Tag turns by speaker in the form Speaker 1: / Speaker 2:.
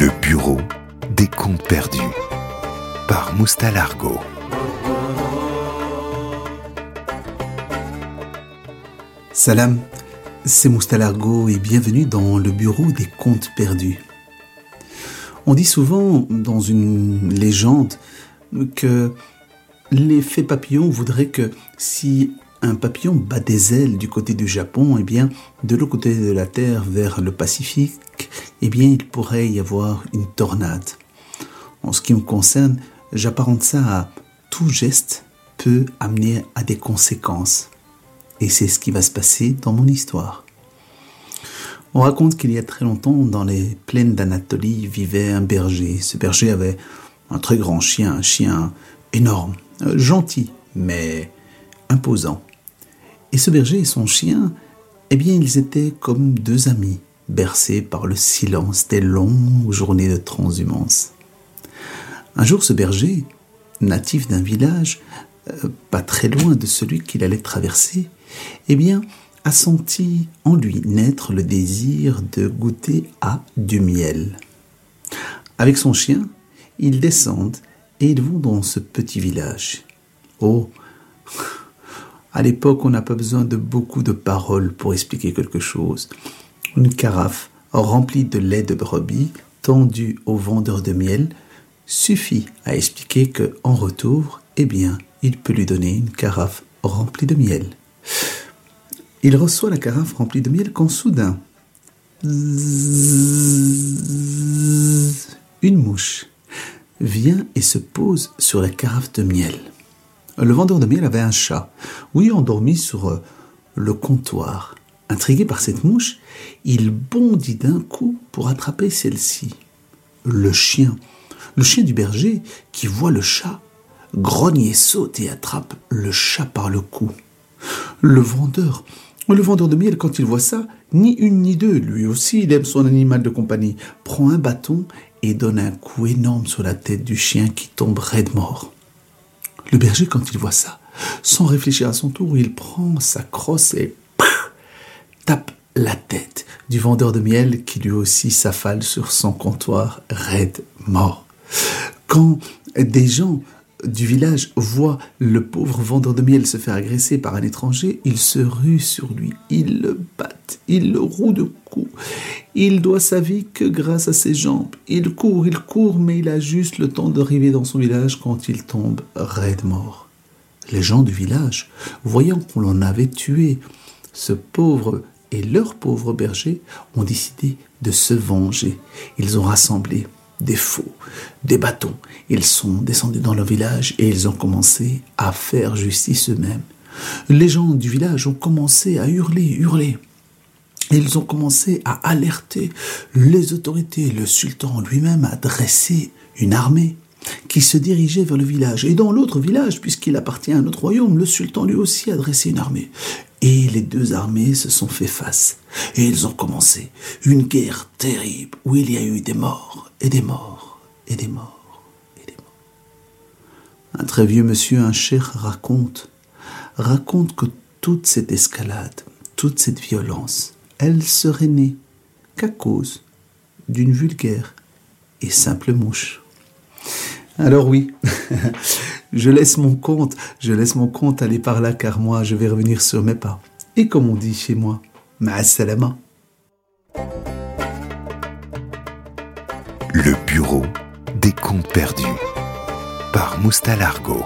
Speaker 1: Le bureau des contes perdus par Moustalargo.
Speaker 2: Salam, c'est Moustalargo et bienvenue dans le bureau des contes perdus. On dit souvent dans une légende que l'effet papillon voudrait que si un papillon bat des ailes du côté du Japon, eh bien, de l'autre côté de la Terre, vers le Pacifique, eh bien, il pourrait y avoir une tornade. En ce qui me concerne, j'apparente ça à tout geste peut amener à des conséquences. Et c'est ce qui va se passer dans mon histoire. On raconte qu'il y a très longtemps, dans les plaines d'Anatolie, vivait un berger. Ce berger avait un très grand chien, un chien énorme, euh, gentil, mais imposant. Et ce berger et son chien, eh bien, ils étaient comme deux amis, bercés par le silence des longues journées de transhumance. Un jour, ce berger, natif d'un village, euh, pas très loin de celui qu'il allait traverser, eh bien, a senti en lui naître le désir de goûter à du miel. Avec son chien, ils descendent et ils vont dans ce petit village. Oh, à l'époque, on n'a pas besoin de beaucoup de paroles pour expliquer quelque chose. Une carafe remplie de lait de brebis tendue au vendeur de miel suffit à expliquer que, en retour, eh bien, il peut lui donner une carafe remplie de miel. Il reçoit la carafe remplie de miel quand soudain, une mouche vient et se pose sur la carafe de miel. Le vendeur de miel avait un chat, oui, endormi sur euh, le comptoir. Intrigué par cette mouche, il bondit d'un coup pour attraper celle-ci. Le chien, le chien du berger, qui voit le chat, grogne et saute et attrape le chat par le cou. Le vendeur, le vendeur de miel, quand il voit ça, ni une ni deux, lui aussi il aime son animal de compagnie, prend un bâton et donne un coup énorme sur la tête du chien qui tombe raide mort. Le berger, quand il voit ça, sans réfléchir à son tour, il prend sa crosse et tape la tête du vendeur de miel qui lui aussi s'affale sur son comptoir raide mort. Quand des gens du village voient le pauvre vendeur de miel se faire agresser par un étranger, ils se ruent sur lui, ils le battent, ils le rouent de coups. Il doit sa vie que grâce à ses jambes. Il court, il court, mais il a juste le temps d'arriver dans son village quand il tombe raide mort. Les gens du village, voyant qu'on l'en avait tué, ce pauvre et leur pauvre berger ont décidé de se venger. Ils ont rassemblé des faux, des bâtons. Ils sont descendus dans le village et ils ont commencé à faire justice eux-mêmes. Les gens du village ont commencé à hurler, hurler. Ils ont commencé à alerter les autorités. Le sultan lui-même a dressé une armée qui se dirigeait vers le village. Et dans l'autre village, puisqu'il appartient à notre royaume, le sultan lui aussi a dressé une armée. Et les deux armées se sont fait face. Et ils ont commencé une guerre terrible où il y a eu des morts et des morts et des morts et des morts. Un très vieux monsieur, un cher, raconte, raconte que toute cette escalade, toute cette violence, elle serait née qu'à cause d'une vulgaire et simple mouche. Alors oui, je laisse mon compte, je laisse mon compte aller par là car moi je vais revenir sur mes pas. Et comme on dit chez moi, ma'assalama.
Speaker 1: Le bureau des comptes perdus par Moustalargo.